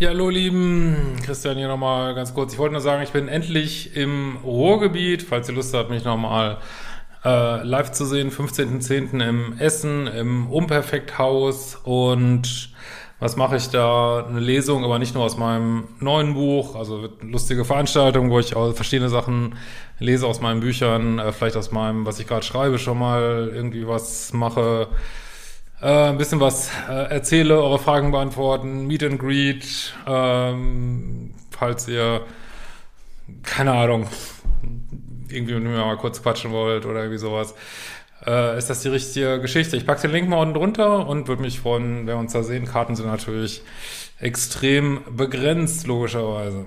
Ja, hallo lieben, Christian hier nochmal ganz kurz. Ich wollte nur sagen, ich bin endlich im Ruhrgebiet, falls ihr Lust habt, mich nochmal äh, live zu sehen, 15.10. im Essen, im Unperfekthaus und was mache ich da? Eine Lesung, aber nicht nur aus meinem neuen Buch, also lustige Veranstaltung, wo ich auch verschiedene Sachen lese aus meinen Büchern, äh, vielleicht aus meinem, was ich gerade schreibe, schon mal irgendwie was mache, äh, ein bisschen was äh, erzähle, eure Fragen beantworten, Meet and Greet, ähm, falls ihr, keine Ahnung, irgendwie mit mir mal kurz quatschen wollt oder irgendwie sowas. Äh, ist das die richtige Geschichte? Ich packe den Link mal unten drunter und würde mich freuen, wenn wir uns da sehen. Karten sind natürlich extrem begrenzt, logischerweise.